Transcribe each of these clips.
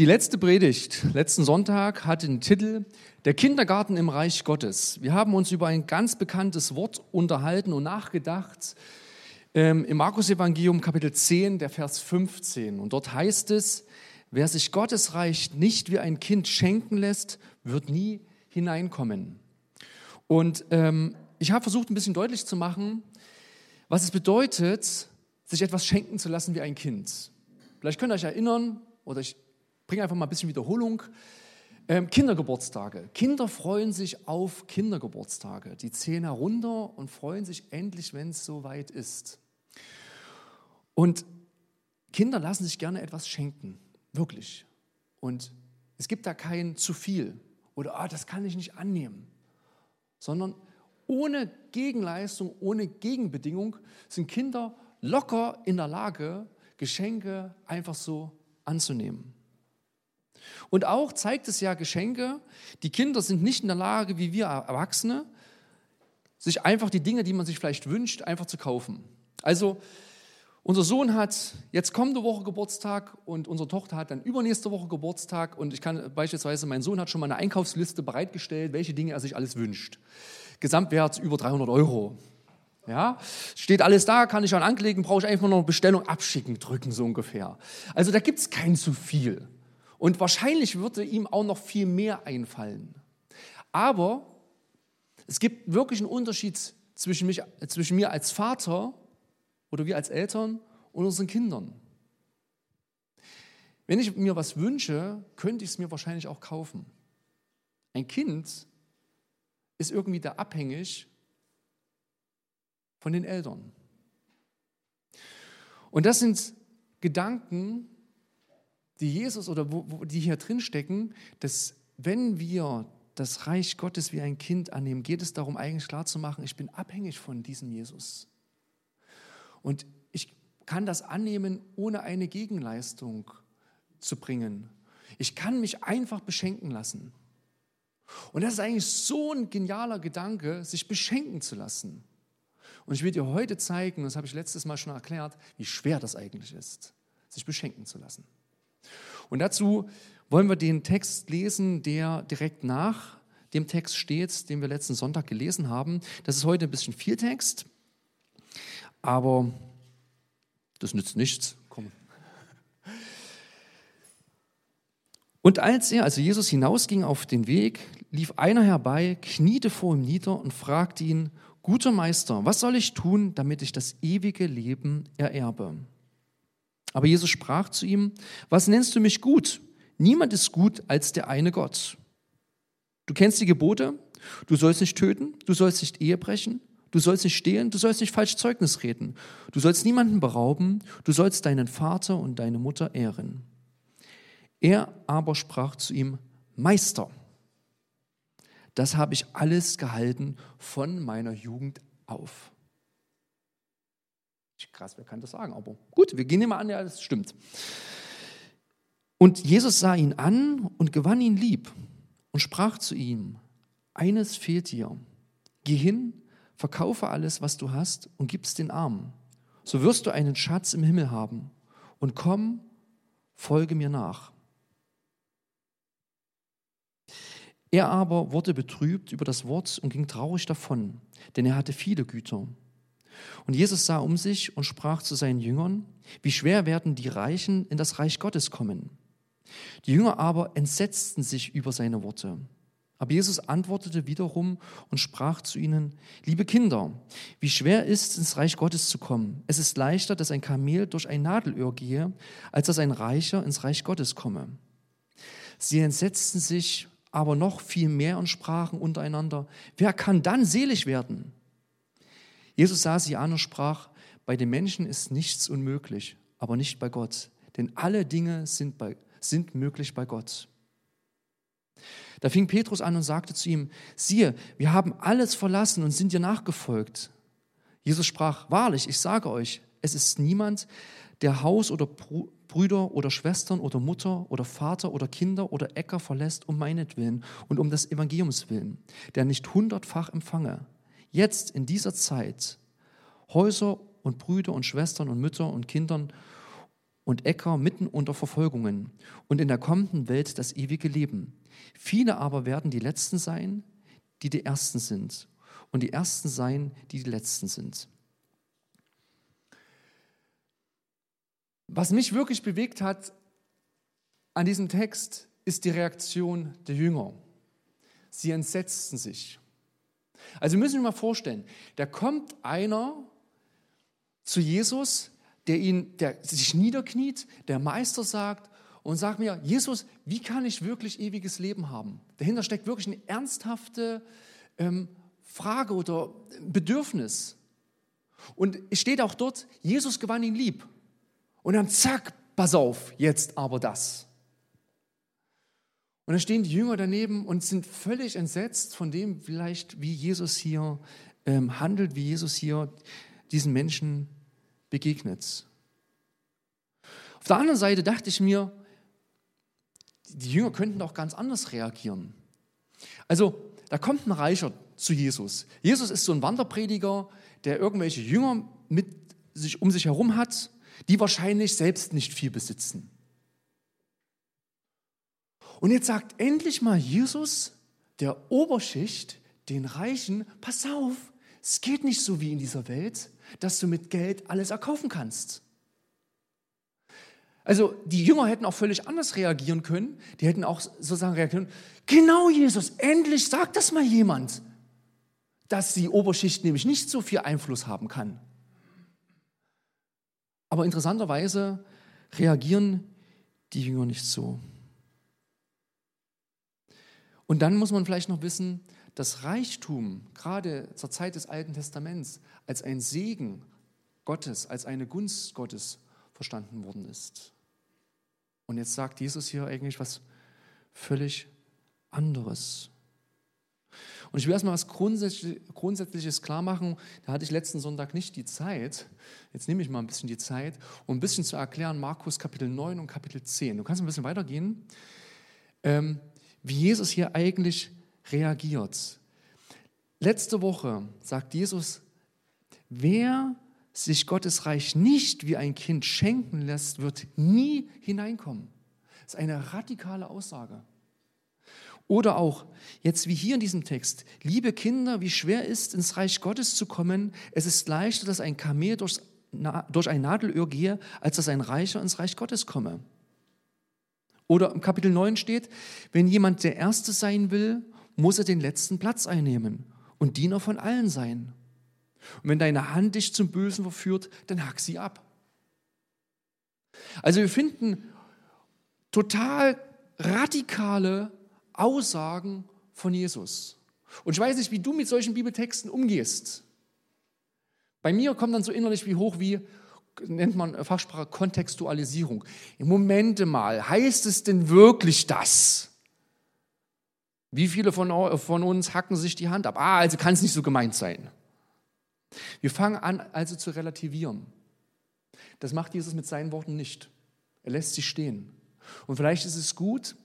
Die letzte Predigt, letzten Sonntag, hatte den Titel Der Kindergarten im Reich Gottes. Wir haben uns über ein ganz bekanntes Wort unterhalten und nachgedacht ähm, im Markus-Evangelium, Kapitel 10, der Vers 15. Und dort heißt es: Wer sich Gottes Reich nicht wie ein Kind schenken lässt, wird nie hineinkommen. Und ähm, ich habe versucht, ein bisschen deutlich zu machen, was es bedeutet, sich etwas schenken zu lassen wie ein Kind. Vielleicht könnt ihr euch erinnern, oder ich bringe einfach mal ein bisschen Wiederholung. Ähm, Kindergeburtstage. Kinder freuen sich auf Kindergeburtstage. Die ziehen herunter und freuen sich endlich, wenn es soweit ist. Und Kinder lassen sich gerne etwas schenken, wirklich. Und es gibt da kein zu viel oder ah, das kann ich nicht annehmen, sondern ohne Gegenleistung, ohne Gegenbedingung sind Kinder locker in der Lage, Geschenke einfach so anzunehmen. Und auch zeigt es ja Geschenke, die Kinder sind nicht in der Lage, wie wir Erwachsene, sich einfach die Dinge, die man sich vielleicht wünscht, einfach zu kaufen. Also unser Sohn hat jetzt kommende Woche Geburtstag und unsere Tochter hat dann übernächste Woche Geburtstag und ich kann beispielsweise, mein Sohn hat schon mal eine Einkaufsliste bereitgestellt, welche Dinge er sich alles wünscht. Gesamtwert über 300 Euro. Ja, steht alles da, kann ich an anlegen, brauche ich einfach nur eine Bestellung abschicken, drücken so ungefähr. Also da gibt es kein zu viel. Und wahrscheinlich würde ihm auch noch viel mehr einfallen. Aber es gibt wirklich einen Unterschied zwischen, mich, zwischen mir als Vater oder wir als Eltern und unseren Kindern. Wenn ich mir was wünsche, könnte ich es mir wahrscheinlich auch kaufen. Ein Kind ist irgendwie da abhängig von den Eltern. Und das sind Gedanken, die Jesus oder wo, wo die hier drin stecken, dass wenn wir das Reich Gottes wie ein Kind annehmen, geht es darum, eigentlich klarzumachen, ich bin abhängig von diesem Jesus. Und ich kann das annehmen, ohne eine Gegenleistung zu bringen. Ich kann mich einfach beschenken lassen. Und das ist eigentlich so ein genialer Gedanke, sich beschenken zu lassen. Und ich will dir heute zeigen, das habe ich letztes Mal schon erklärt, wie schwer das eigentlich ist, sich beschenken zu lassen. Und dazu wollen wir den Text lesen, der direkt nach dem Text steht, den wir letzten Sonntag gelesen haben. Das ist heute ein bisschen viel Text, aber das nützt nichts. Komm. Und als er, also Jesus, hinausging auf den Weg, lief einer herbei, kniete vor ihm nieder und fragte ihn, guter Meister, was soll ich tun, damit ich das ewige Leben ererbe? Aber Jesus sprach zu ihm, was nennst du mich gut? Niemand ist gut als der eine Gott. Du kennst die Gebote, du sollst nicht töten, du sollst nicht Ehe brechen, du sollst nicht stehlen, du sollst nicht falsch Zeugnis reden, du sollst niemanden berauben, du sollst deinen Vater und deine Mutter ehren. Er aber sprach zu ihm, Meister, das habe ich alles gehalten von meiner Jugend auf. Krass, wer kann das sagen? Aber gut, wir gehen immer an, ja, das stimmt. Und Jesus sah ihn an und gewann ihn lieb und sprach zu ihm, eines fehlt dir. Geh hin, verkaufe alles, was du hast und gib's den Armen. So wirst du einen Schatz im Himmel haben. Und komm, folge mir nach. Er aber wurde betrübt über das Wort und ging traurig davon, denn er hatte viele Güter. Und Jesus sah um sich und sprach zu seinen Jüngern, wie schwer werden die Reichen in das Reich Gottes kommen. Die Jünger aber entsetzten sich über seine Worte. Aber Jesus antwortete wiederum und sprach zu ihnen, liebe Kinder, wie schwer ist es, ins Reich Gottes zu kommen. Es ist leichter, dass ein Kamel durch ein Nadelöhr gehe, als dass ein Reicher ins Reich Gottes komme. Sie entsetzten sich aber noch viel mehr und sprachen untereinander, wer kann dann selig werden? Jesus sah sie an und sprach, bei den Menschen ist nichts unmöglich, aber nicht bei Gott. Denn alle Dinge sind, bei, sind möglich bei Gott. Da fing Petrus an und sagte zu ihm, siehe, wir haben alles verlassen und sind dir nachgefolgt. Jesus sprach, wahrlich, ich sage euch, es ist niemand, der Haus oder Brüder oder Schwestern oder Mutter oder Vater oder Kinder oder Äcker verlässt um meinetwillen und um des Evangeliums willen, der nicht hundertfach empfange jetzt in dieser Zeit Häuser und Brüder und Schwestern und Mütter und Kindern und Äcker mitten unter Verfolgungen und in der kommenden Welt das ewige Leben. Viele aber werden die Letzten sein, die die Ersten sind, und die Ersten sein, die die Letzten sind. Was mich wirklich bewegt hat an diesem Text, ist die Reaktion der Jünger. Sie entsetzten sich. Also müssen wir mal vorstellen, da kommt einer zu Jesus, der ihn, der sich niederkniet, der Meister sagt und sagt mir, Jesus, wie kann ich wirklich ewiges Leben haben? Dahinter steckt wirklich eine ernsthafte ähm, Frage oder Bedürfnis. Und es steht auch dort, Jesus gewann ihn lieb. Und dann zack, pass auf, jetzt aber das. Und dann stehen die Jünger daneben und sind völlig entsetzt von dem, vielleicht wie Jesus hier ähm, handelt, wie Jesus hier diesen Menschen begegnet. Auf der anderen Seite dachte ich mir, die Jünger könnten doch ganz anders reagieren. Also, da kommt ein Reicher zu Jesus. Jesus ist so ein Wanderprediger, der irgendwelche Jünger mit sich um sich herum hat, die wahrscheinlich selbst nicht viel besitzen. Und jetzt sagt endlich mal Jesus der Oberschicht, den Reichen, pass auf, es geht nicht so wie in dieser Welt, dass du mit Geld alles erkaufen kannst. Also die Jünger hätten auch völlig anders reagieren können. Die hätten auch sozusagen reagieren können, genau Jesus, endlich sagt das mal jemand, dass die Oberschicht nämlich nicht so viel Einfluss haben kann. Aber interessanterweise reagieren die Jünger nicht so. Und dann muss man vielleicht noch wissen, dass Reichtum gerade zur Zeit des Alten Testaments als ein Segen Gottes, als eine Gunst Gottes verstanden worden ist. Und jetzt sagt Jesus hier eigentlich was völlig anderes. Und ich will erstmal was Grundsätzliches klar machen. Da hatte ich letzten Sonntag nicht die Zeit. Jetzt nehme ich mal ein bisschen die Zeit, um ein bisschen zu erklären, Markus Kapitel 9 und Kapitel 10. Du kannst ein bisschen weitergehen, ähm, wie Jesus hier eigentlich reagiert. Letzte Woche sagt Jesus, wer sich Gottes Reich nicht wie ein Kind schenken lässt, wird nie hineinkommen. Das ist eine radikale Aussage. Oder auch, jetzt wie hier in diesem Text, liebe Kinder, wie schwer ist, ins Reich Gottes zu kommen. Es ist leichter, dass ein Kamel durchs, durch ein Nadelöhr gehe, als dass ein Reicher ins Reich Gottes komme. Oder im Kapitel 9 steht, wenn jemand der Erste sein will, muss er den letzten Platz einnehmen und Diener von allen sein. Und wenn deine Hand dich zum Bösen verführt, dann hack sie ab. Also wir finden total radikale Aussagen von Jesus. Und ich weiß nicht, wie du mit solchen Bibeltexten umgehst. Bei mir kommt dann so innerlich wie hoch wie, nennt man Fachsprache Kontextualisierung. Im Momente mal, heißt es denn wirklich das? Wie viele von, von uns hacken sich die Hand ab? Ah, also kann es nicht so gemeint sein. Wir fangen an, also zu relativieren. Das macht Jesus mit seinen Worten nicht. Er lässt sie stehen. Und vielleicht ist es gut,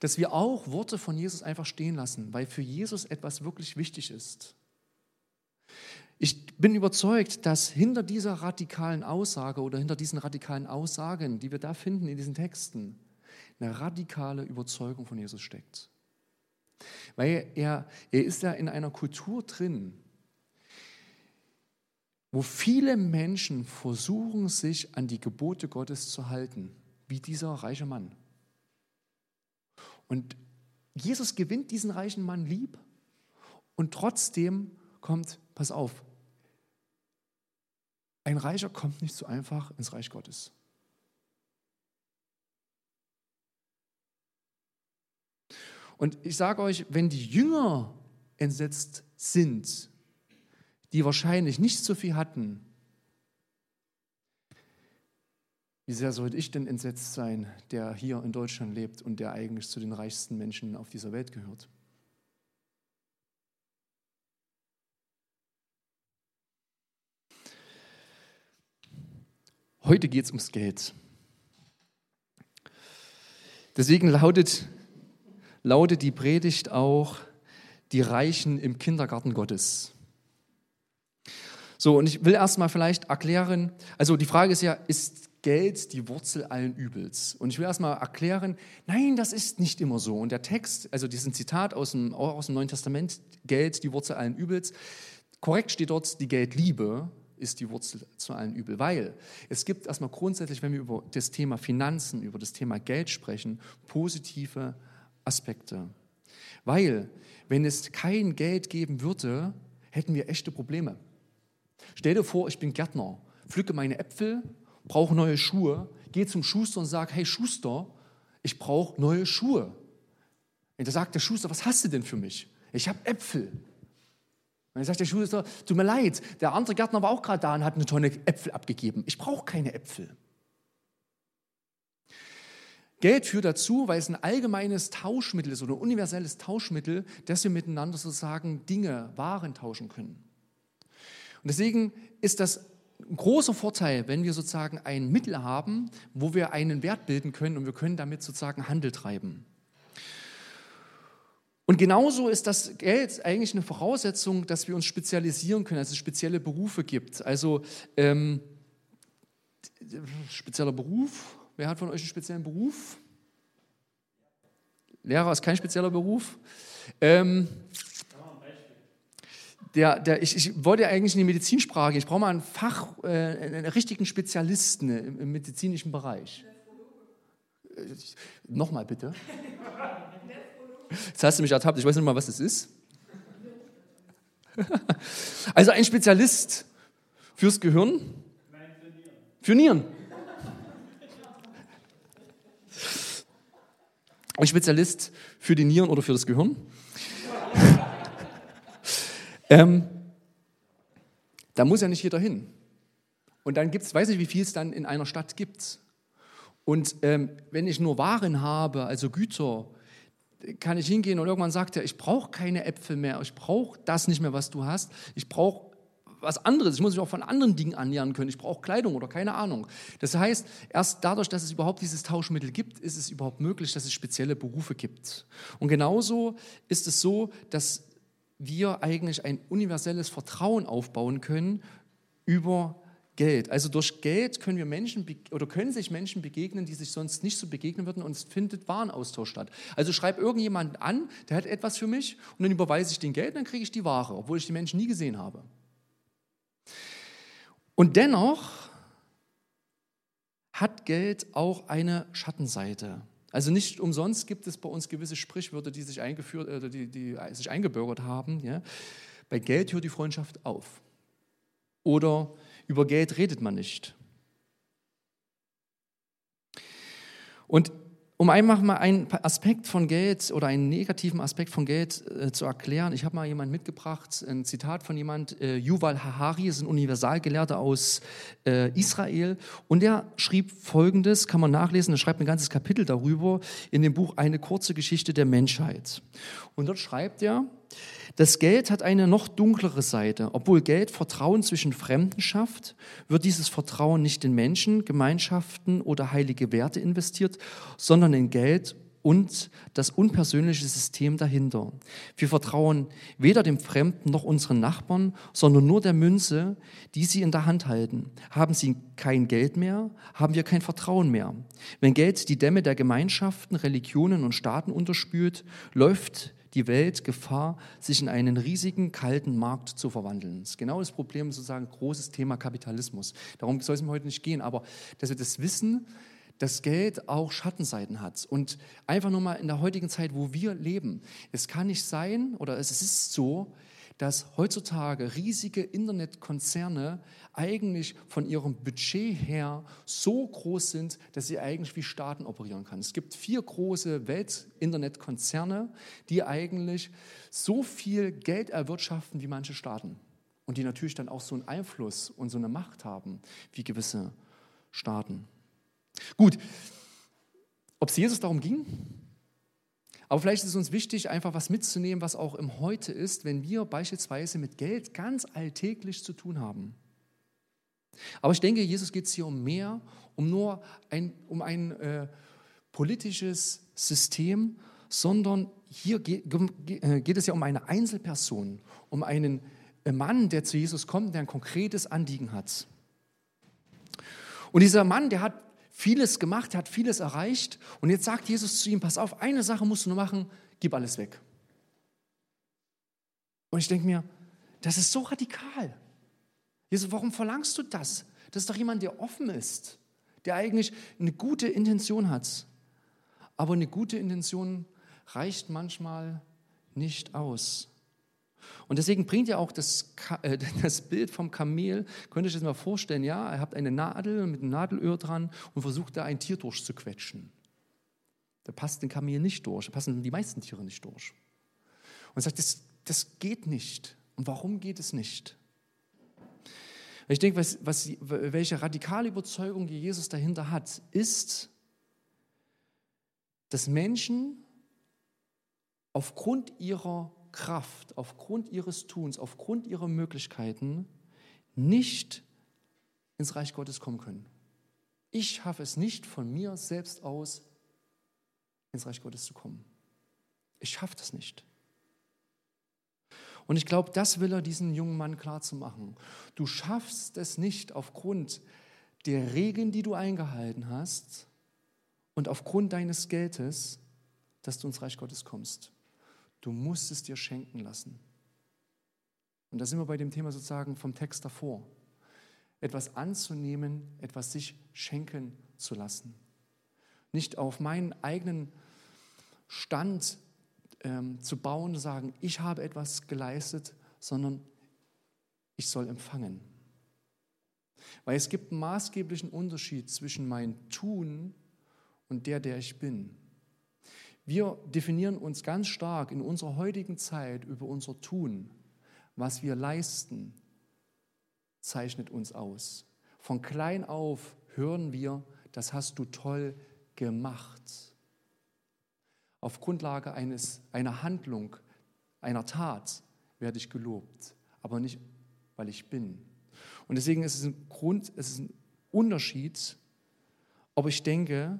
dass wir auch Worte von Jesus einfach stehen lassen, weil für Jesus etwas wirklich wichtig ist. Ich bin überzeugt, dass hinter dieser radikalen Aussage oder hinter diesen radikalen Aussagen, die wir da finden in diesen Texten, eine radikale Überzeugung von Jesus steckt. Weil er, er ist ja in einer Kultur drin, wo viele Menschen versuchen, sich an die Gebote Gottes zu halten, wie dieser reiche Mann. Und Jesus gewinnt diesen reichen Mann lieb und trotzdem kommt, pass auf, ein Reicher kommt nicht so einfach ins Reich Gottes. Und ich sage euch, wenn die Jünger entsetzt sind, die wahrscheinlich nicht so viel hatten, Wie sehr sollte ich denn entsetzt sein, der hier in Deutschland lebt und der eigentlich zu den reichsten Menschen auf dieser Welt gehört? Heute geht es ums Geld. Deswegen lautet, lautet die Predigt auch die Reichen im Kindergarten Gottes. So, und ich will erstmal vielleicht erklären, also die Frage ist ja, ist Geld die Wurzel allen Übels. Und ich will erstmal erklären, nein, das ist nicht immer so. Und der Text, also diesen Zitat aus dem, aus dem Neuen Testament, Geld die Wurzel allen Übels, korrekt steht dort, die Geldliebe ist die Wurzel zu allen Übel. Weil es gibt erstmal grundsätzlich, wenn wir über das Thema Finanzen, über das Thema Geld sprechen, positive Aspekte. Weil, wenn es kein Geld geben würde, hätten wir echte Probleme. Stell dir vor, ich bin Gärtner, pflücke meine Äpfel brauche neue Schuhe, gehe zum Schuster und sage, hey Schuster, ich brauche neue Schuhe. Und da sagt der Schuster, was hast du denn für mich? Ich habe Äpfel. Dann sagt der Schuster, tut mir leid, der andere Gärtner war auch gerade da und hat eine Tonne Äpfel abgegeben. Ich brauche keine Äpfel. Geld führt dazu, weil es ein allgemeines Tauschmittel ist oder ein universelles Tauschmittel, dass wir miteinander sozusagen Dinge, Waren tauschen können. Und deswegen ist das ein großer Vorteil, wenn wir sozusagen ein Mittel haben, wo wir einen Wert bilden können und wir können damit sozusagen Handel treiben. Und genauso ist das Geld eigentlich eine Voraussetzung, dass wir uns spezialisieren können, dass es spezielle Berufe gibt. Also ähm, spezieller Beruf. Wer hat von euch einen speziellen Beruf? Lehrer ist kein spezieller Beruf. Ähm, der, der, ich, ich wollte eigentlich in die Medizinsprache, ich brauche mal einen Fach, äh, einen richtigen Spezialisten im, im medizinischen Bereich. Äh, Nochmal bitte. Jetzt hast du mich ertappt, ich weiß nicht mal, was das ist. also ein Spezialist fürs Gehirn? Nein, für Nieren. Für Nieren. Ein Spezialist für die Nieren oder für das Gehirn? Ähm, da muss ja nicht jeder hin. Und dann gibt es, weiß nicht, wie viel es dann in einer Stadt gibt. Und ähm, wenn ich nur Waren habe, also Güter, kann ich hingehen und irgendwann sagt er, ich brauche keine Äpfel mehr, ich brauche das nicht mehr, was du hast, ich brauche was anderes, ich muss mich auch von anderen Dingen annähern können, ich brauche Kleidung oder keine Ahnung. Das heißt, erst dadurch, dass es überhaupt dieses Tauschmittel gibt, ist es überhaupt möglich, dass es spezielle Berufe gibt. Und genauso ist es so, dass wir eigentlich ein universelles Vertrauen aufbauen können über Geld. Also durch Geld können wir Menschen oder können sich Menschen begegnen, die sich sonst nicht so begegnen würden und es findet Warenaustausch statt. Also schreib irgendjemand an, der hat etwas für mich und dann überweise ich den Geld, dann kriege ich die Ware, obwohl ich die Menschen nie gesehen habe. Und dennoch hat Geld auch eine Schattenseite. Also nicht umsonst gibt es bei uns gewisse Sprichwörter, die sich, eingeführt, äh, die, die sich eingebürgert haben. Ja? Bei Geld hört die Freundschaft auf. Oder über Geld redet man nicht. Und um einfach mal einen Aspekt von Geld oder einen negativen Aspekt von Geld äh, zu erklären, ich habe mal jemand mitgebracht, ein Zitat von jemand, äh, Yuval Harari, ist ein Universalgelehrter aus äh, Israel, und der schrieb folgendes, kann man nachlesen, er schreibt ein ganzes Kapitel darüber in dem Buch Eine kurze Geschichte der Menschheit. Und dort schreibt er, das Geld hat eine noch dunklere Seite. Obwohl Geld Vertrauen zwischen Fremden schafft, wird dieses Vertrauen nicht in Menschen, Gemeinschaften oder heilige Werte investiert, sondern in Geld und das unpersönliche System dahinter. Wir vertrauen weder dem Fremden noch unseren Nachbarn, sondern nur der Münze, die sie in der Hand halten. Haben sie kein Geld mehr, haben wir kein Vertrauen mehr. Wenn Geld die Dämme der Gemeinschaften, Religionen und Staaten unterspült, läuft die Welt Gefahr, sich in einen riesigen, kalten Markt zu verwandeln. Das ist genau das Problem, sozusagen großes Thema Kapitalismus. Darum soll es mir heute nicht gehen, aber dass wir das wissen, dass Geld auch Schattenseiten hat. Und einfach nur mal in der heutigen Zeit, wo wir leben, es kann nicht sein, oder es ist so, dass heutzutage riesige Internetkonzerne eigentlich von ihrem Budget her so groß sind, dass sie eigentlich wie Staaten operieren können. Es gibt vier große Welt-Internetkonzerne, die eigentlich so viel Geld erwirtschaften wie manche Staaten. Und die natürlich dann auch so einen Einfluss und so eine Macht haben wie gewisse Staaten. Gut, ob es Jesus darum ging, aber vielleicht ist es uns wichtig, einfach was mitzunehmen, was auch im Heute ist, wenn wir beispielsweise mit Geld ganz alltäglich zu tun haben. Aber ich denke, Jesus geht es hier um mehr, um nur ein, um ein äh, politisches System, sondern hier geht, äh, geht es ja um eine Einzelperson, um einen äh, Mann, der zu Jesus kommt, der ein konkretes Anliegen hat. Und dieser Mann, der hat vieles gemacht, der hat vieles erreicht. Und jetzt sagt Jesus zu ihm, pass auf, eine Sache musst du nur machen, gib alles weg. Und ich denke mir, das ist so radikal. Jesus, warum verlangst du das? Das ist doch jemand, der offen ist, der eigentlich eine gute Intention hat. Aber eine gute Intention reicht manchmal nicht aus. Und deswegen bringt ja auch das, äh, das Bild vom Kamel, könnt ihr euch das mal vorstellen, ja, ihr habt eine Nadel mit einem Nadelöhr dran und versucht da ein Tier durchzuquetschen. Da passt den Kamel nicht durch, da passen die meisten Tiere nicht durch. Und sagt, das, das geht nicht. Und warum geht es nicht? Ich denke, was, was, welche radikale Überzeugung Jesus dahinter hat, ist, dass Menschen aufgrund ihrer Kraft, aufgrund ihres Tuns, aufgrund ihrer Möglichkeiten nicht ins Reich Gottes kommen können. Ich schaffe es nicht von mir selbst aus, ins Reich Gottes zu kommen. Ich schaffe das nicht. Und ich glaube, das will er diesen jungen Mann klar zu machen. Du schaffst es nicht aufgrund der Regeln, die du eingehalten hast und aufgrund deines Geldes, dass du ins Reich Gottes kommst. Du musst es dir schenken lassen. Und da sind wir bei dem Thema sozusagen vom Text davor. Etwas anzunehmen, etwas sich schenken zu lassen. Nicht auf meinen eigenen Stand ähm, zu bauen und sagen, ich habe etwas geleistet, sondern ich soll empfangen. Weil es gibt einen maßgeblichen Unterschied zwischen mein Tun und der, der ich bin. Wir definieren uns ganz stark in unserer heutigen Zeit über unser Tun. Was wir leisten, zeichnet uns aus. Von klein auf hören wir, das hast du toll gemacht auf Grundlage eines, einer Handlung, einer Tat werde ich gelobt, aber nicht, weil ich bin. Und deswegen ist es ein Grund, es ist ein Unterschied, ob ich denke,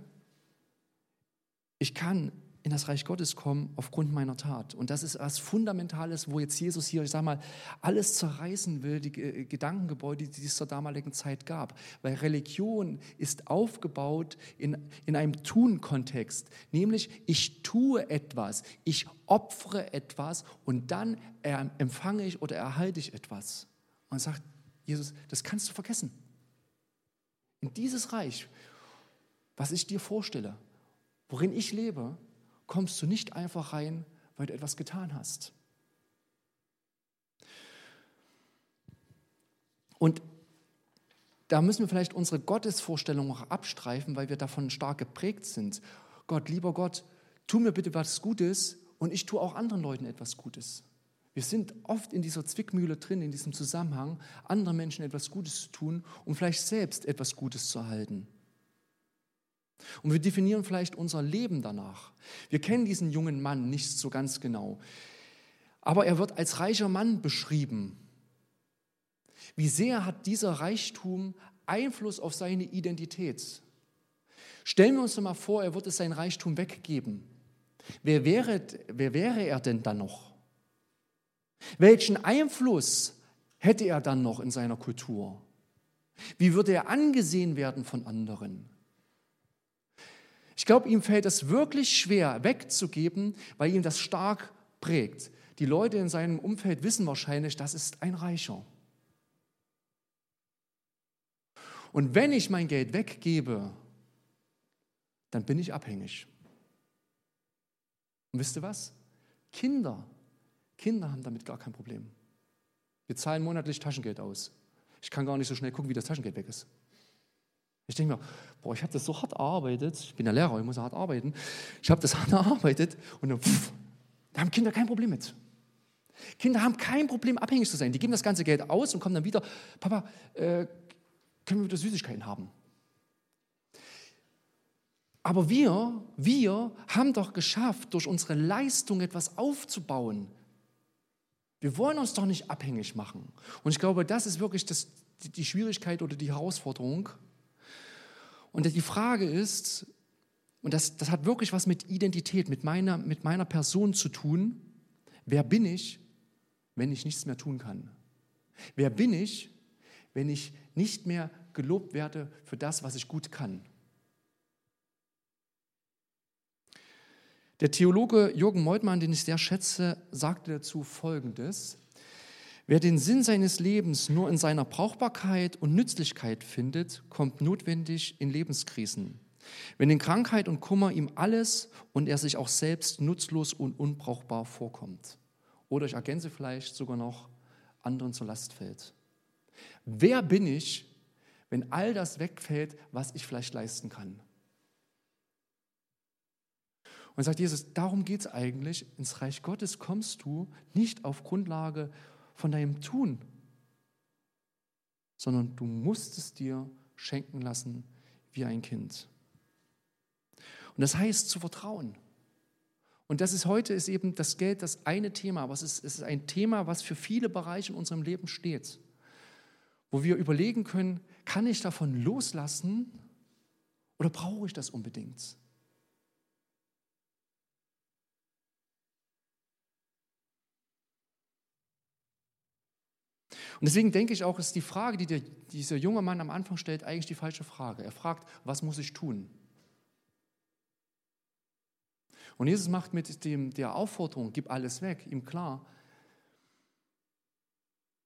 ich kann in das Reich Gottes kommen aufgrund meiner Tat. Und das ist was Fundamentales, wo jetzt Jesus hier, ich sage mal, alles zerreißen will, die Gedankengebäude, die es zur damaligen Zeit gab. Weil Religion ist aufgebaut in, in einem Tun-Kontext, nämlich ich tue etwas, ich opfere etwas und dann empfange ich oder erhalte ich etwas. Und sagt Jesus, das kannst du vergessen. In dieses Reich, was ich dir vorstelle, worin ich lebe, kommst du nicht einfach rein, weil du etwas getan hast. Und da müssen wir vielleicht unsere Gottesvorstellung noch abstreifen, weil wir davon stark geprägt sind. Gott, lieber Gott, tu mir bitte was Gutes und ich tue auch anderen Leuten etwas Gutes. Wir sind oft in dieser Zwickmühle drin, in diesem Zusammenhang, anderen Menschen etwas Gutes zu tun, um vielleicht selbst etwas Gutes zu erhalten. Und wir definieren vielleicht unser Leben danach. Wir kennen diesen jungen Mann nicht so ganz genau. Aber er wird als reicher Mann beschrieben. Wie sehr hat dieser Reichtum Einfluss auf seine Identität? Stellen wir uns doch mal vor, er würde sein Reichtum weggeben. Wer wäre, wer wäre er denn dann noch? Welchen Einfluss hätte er dann noch in seiner Kultur? Wie würde er angesehen werden von anderen? Ich glaube, ihm fällt es wirklich schwer, wegzugeben, weil ihm das stark prägt. Die Leute in seinem Umfeld wissen wahrscheinlich, das ist ein Reicher. Und wenn ich mein Geld weggebe, dann bin ich abhängig. Und wisst ihr was? Kinder, Kinder haben damit gar kein Problem. Wir zahlen monatlich Taschengeld aus. Ich kann gar nicht so schnell gucken, wie das Taschengeld weg ist. Ich denke mir, boah, ich habe das so hart erarbeitet. Ich bin ja Lehrer, ich muss hart arbeiten. Ich habe das hart erarbeitet und dann, pff, da haben Kinder kein Problem mit. Kinder haben kein Problem, abhängig zu sein. Die geben das ganze Geld aus und kommen dann wieder, Papa, äh, können wir wieder Süßigkeiten haben? Aber wir, wir haben doch geschafft, durch unsere Leistung etwas aufzubauen. Wir wollen uns doch nicht abhängig machen. Und ich glaube, das ist wirklich das, die Schwierigkeit oder die Herausforderung, und die Frage ist, und das, das hat wirklich was mit Identität, mit meiner, mit meiner Person zu tun, wer bin ich, wenn ich nichts mehr tun kann? Wer bin ich, wenn ich nicht mehr gelobt werde für das, was ich gut kann. Der Theologe Jürgen Meutmann, den ich sehr schätze, sagte dazu Folgendes. Wer den Sinn seines Lebens nur in seiner Brauchbarkeit und Nützlichkeit findet, kommt notwendig in Lebenskrisen. Wenn in Krankheit und Kummer ihm alles und er sich auch selbst nutzlos und unbrauchbar vorkommt. Oder ich ergänze vielleicht sogar noch, anderen zur Last fällt. Wer bin ich, wenn all das wegfällt, was ich vielleicht leisten kann? Und sagt Jesus, darum geht es eigentlich. Ins Reich Gottes kommst du nicht auf Grundlage von deinem Tun, sondern du musst es dir schenken lassen wie ein Kind. Und das heißt zu vertrauen. Und das ist heute ist eben das Geld das eine Thema, aber es ist, es ist ein Thema, was für viele Bereiche in unserem Leben steht, wo wir überlegen können, kann ich davon loslassen oder brauche ich das unbedingt? Und deswegen denke ich auch, ist die Frage, die der, dieser junge Mann am Anfang stellt, eigentlich die falsche Frage. Er fragt, was muss ich tun? Und Jesus macht mit dem, der Aufforderung, gib alles weg, ihm klar,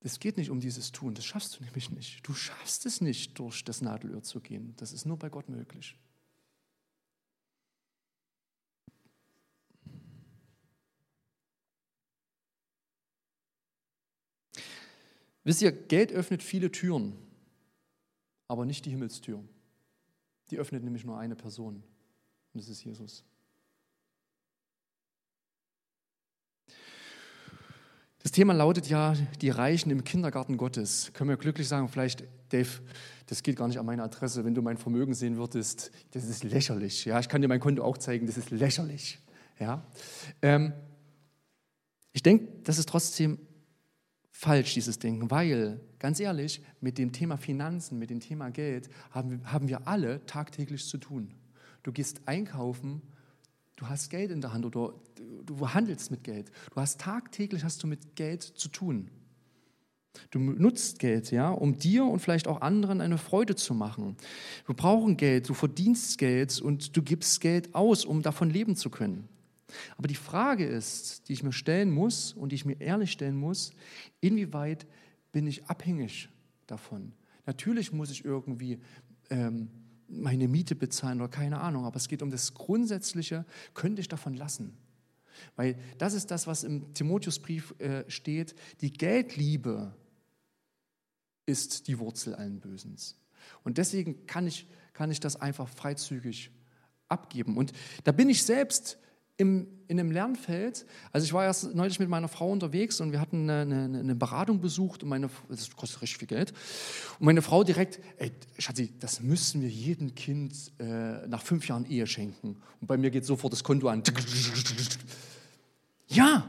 es geht nicht um dieses Tun, das schaffst du nämlich nicht. Du schaffst es nicht, durch das Nadelöhr zu gehen. Das ist nur bei Gott möglich. Wisst ihr, Geld öffnet viele Türen, aber nicht die Himmelstür. Die öffnet nämlich nur eine Person und das ist Jesus. Das Thema lautet ja, die Reichen im Kindergarten Gottes. Können wir glücklich sagen, vielleicht, Dave, das geht gar nicht an meine Adresse, wenn du mein Vermögen sehen würdest, das ist lächerlich. Ja, ich kann dir mein Konto auch zeigen, das ist lächerlich. Ja, ähm, ich denke, das ist trotzdem falsch, dieses Denken, weil, ganz ehrlich, mit dem Thema Finanzen, mit dem Thema Geld haben, haben wir alle tagtäglich zu tun. Du gehst einkaufen Du hast Geld in der Hand oder du handelst mit Geld. Du hast tagtäglich hast du mit Geld zu tun. Du nutzt Geld, ja, um dir und vielleicht auch anderen eine Freude zu machen. Wir brauchen Geld, du verdienst Geld und du gibst Geld aus, um davon leben zu können. Aber die Frage ist, die ich mir stellen muss und die ich mir ehrlich stellen muss, inwieweit bin ich abhängig davon? Natürlich muss ich irgendwie ähm, meine Miete bezahlen oder keine Ahnung, aber es geht um das Grundsätzliche, könnte ich davon lassen? Weil das ist das, was im Timotheusbrief äh, steht, die Geldliebe ist die Wurzel allen Bösens. Und deswegen kann ich, kann ich das einfach freizügig abgeben. Und da bin ich selbst im, in einem Lernfeld. Also ich war erst neulich mit meiner Frau unterwegs und wir hatten eine, eine, eine, Beratung besucht und meine, das kostet richtig viel Geld. Und meine Frau direkt, ey, Schatzi, das müssen wir jedem Kind äh, nach fünf Jahren Ehe schenken. Und bei mir geht sofort das Konto an. Ja,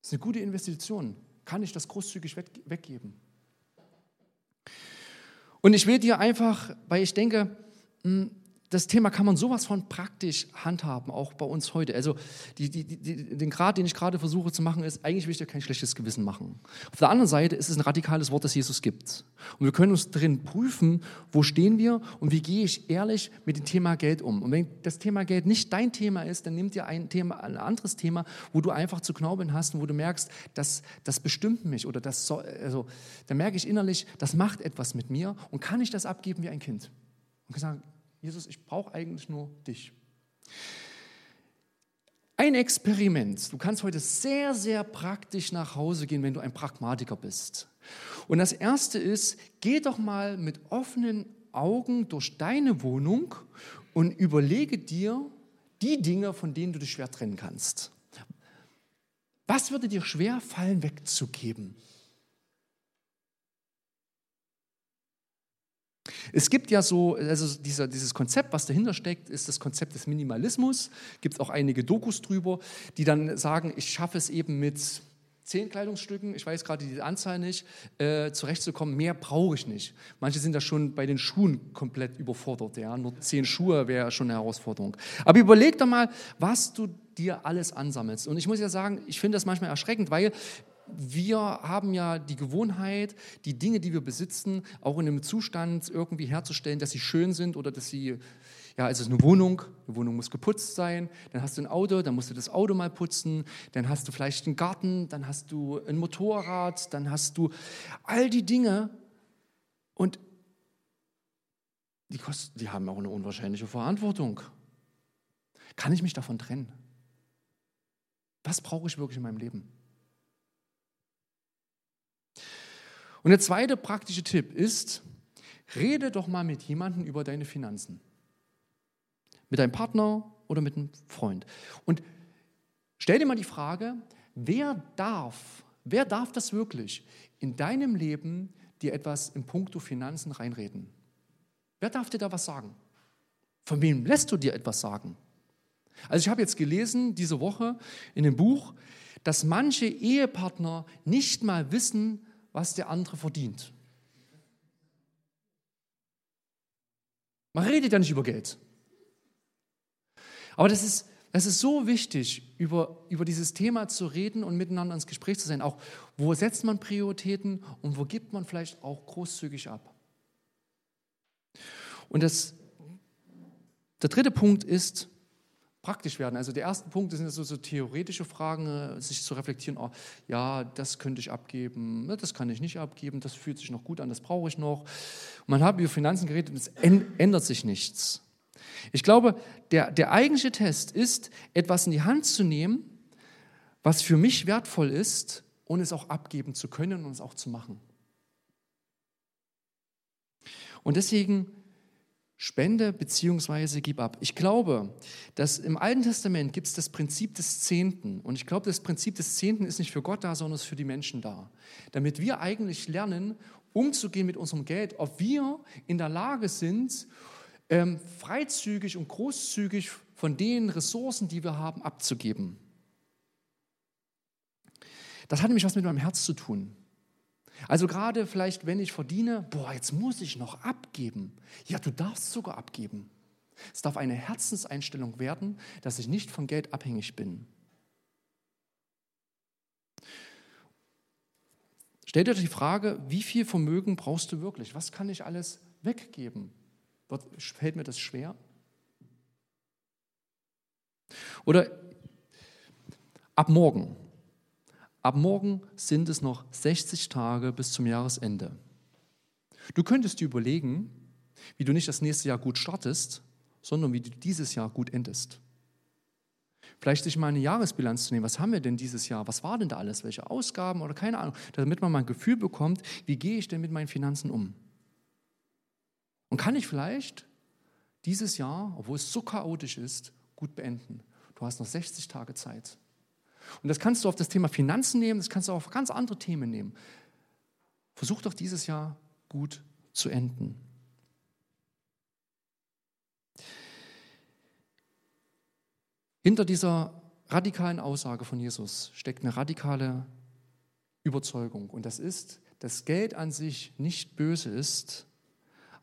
das ist eine gute Investition. Kann ich das großzügig weggeben? Und ich will dir einfach, weil ich denke, hm, das Thema kann man sowas von praktisch handhaben, auch bei uns heute. Also die, die, die, den Grad, den ich gerade versuche zu machen, ist, eigentlich will ich dir kein schlechtes Gewissen machen. Auf der anderen Seite ist es ein radikales Wort, das Jesus gibt. Und wir können uns drin prüfen, wo stehen wir und wie gehe ich ehrlich mit dem Thema Geld um. Und wenn das Thema Geld nicht dein Thema ist, dann nimm dir ein, Thema, ein anderes Thema, wo du einfach zu knaubeln hast und wo du merkst, das, das bestimmt mich oder das soll, also, dann merke ich innerlich, das macht etwas mit mir und kann ich das abgeben wie ein Kind. Und kann sagen, Jesus, ich brauche eigentlich nur dich. Ein Experiment. Du kannst heute sehr, sehr praktisch nach Hause gehen, wenn du ein Pragmatiker bist. Und das erste ist, geh doch mal mit offenen Augen durch deine Wohnung und überlege dir die Dinge, von denen du dich schwer trennen kannst. Was würde dir schwer fallen, wegzugeben? Es gibt ja so, also dieser, dieses Konzept, was dahinter steckt, ist das Konzept des Minimalismus. Gibt auch einige Dokus drüber, die dann sagen, ich schaffe es eben mit zehn Kleidungsstücken, ich weiß gerade die Anzahl nicht, äh, zurechtzukommen. Mehr brauche ich nicht. Manche sind da schon bei den Schuhen komplett überfordert. Ja? Nur zehn Schuhe wäre schon eine Herausforderung. Aber überleg doch mal, was du dir alles ansammelst. Und ich muss ja sagen, ich finde das manchmal erschreckend, weil wir haben ja die Gewohnheit, die Dinge, die wir besitzen, auch in einem Zustand irgendwie herzustellen, dass sie schön sind oder dass sie, ja, es ist eine Wohnung, eine Wohnung muss geputzt sein, dann hast du ein Auto, dann musst du das Auto mal putzen, dann hast du vielleicht einen Garten, dann hast du ein Motorrad, dann hast du all die Dinge und die, kosten, die haben auch eine unwahrscheinliche Verantwortung. Kann ich mich davon trennen? Was brauche ich wirklich in meinem Leben? Und der zweite praktische Tipp ist, rede doch mal mit jemandem über deine Finanzen. Mit deinem Partner oder mit einem Freund. Und stell dir mal die Frage, wer darf, wer darf das wirklich in deinem Leben dir etwas im Punkto Finanzen reinreden? Wer darf dir da was sagen? Von wem lässt du dir etwas sagen? Also ich habe jetzt gelesen diese Woche in dem Buch, dass manche Ehepartner nicht mal wissen, was der andere verdient. Man redet ja nicht über Geld. Aber das ist, das ist so wichtig, über, über dieses Thema zu reden und miteinander ins Gespräch zu sein. Auch wo setzt man Prioritäten und wo gibt man vielleicht auch großzügig ab. Und das, der dritte Punkt ist, praktisch werden. Also der erste Punkt sind so, so theoretische Fragen, äh, sich zu reflektieren, oh, ja, das könnte ich abgeben, ne, das kann ich nicht abgeben, das fühlt sich noch gut an, das brauche ich noch. Und man hat über Finanzen geredet und es ändert sich nichts. Ich glaube, der, der eigentliche Test ist, etwas in die Hand zu nehmen, was für mich wertvoll ist und es auch abgeben zu können und es auch zu machen. Und deswegen Spende beziehungsweise gib ab. Ich glaube, dass im Alten Testament gibt es das Prinzip des Zehnten. Und ich glaube, das Prinzip des Zehnten ist nicht für Gott da, sondern ist für die Menschen da. Damit wir eigentlich lernen, umzugehen mit unserem Geld, ob wir in der Lage sind, ähm, freizügig und großzügig von den Ressourcen, die wir haben, abzugeben. Das hat nämlich was mit meinem Herz zu tun. Also gerade vielleicht, wenn ich verdiene, boah, jetzt muss ich noch abgeben. Ja, du darfst sogar abgeben. Es darf eine Herzenseinstellung werden, dass ich nicht von Geld abhängig bin. Stell dir die Frage, wie viel Vermögen brauchst du wirklich? Was kann ich alles weggeben? Fällt mir das schwer? Oder ab morgen, Ab morgen sind es noch 60 Tage bis zum Jahresende. Du könntest dir überlegen, wie du nicht das nächste Jahr gut startest, sondern wie du dieses Jahr gut endest. Vielleicht sich mal eine Jahresbilanz zu nehmen. Was haben wir denn dieses Jahr? Was war denn da alles? Welche Ausgaben oder keine Ahnung, damit man mal ein Gefühl bekommt, wie gehe ich denn mit meinen Finanzen um? Und kann ich vielleicht dieses Jahr, obwohl es so chaotisch ist, gut beenden? Du hast noch 60 Tage Zeit. Und das kannst du auf das Thema Finanzen nehmen, das kannst du auf ganz andere Themen nehmen. Versuch doch dieses Jahr gut zu enden. Hinter dieser radikalen Aussage von Jesus steckt eine radikale Überzeugung. Und das ist, dass Geld an sich nicht böse ist,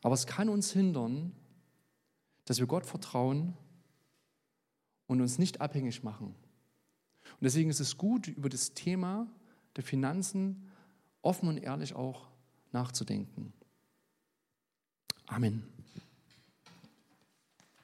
aber es kann uns hindern, dass wir Gott vertrauen und uns nicht abhängig machen und deswegen ist es gut, über das Thema der Finanzen offen und ehrlich auch nachzudenken. Amen.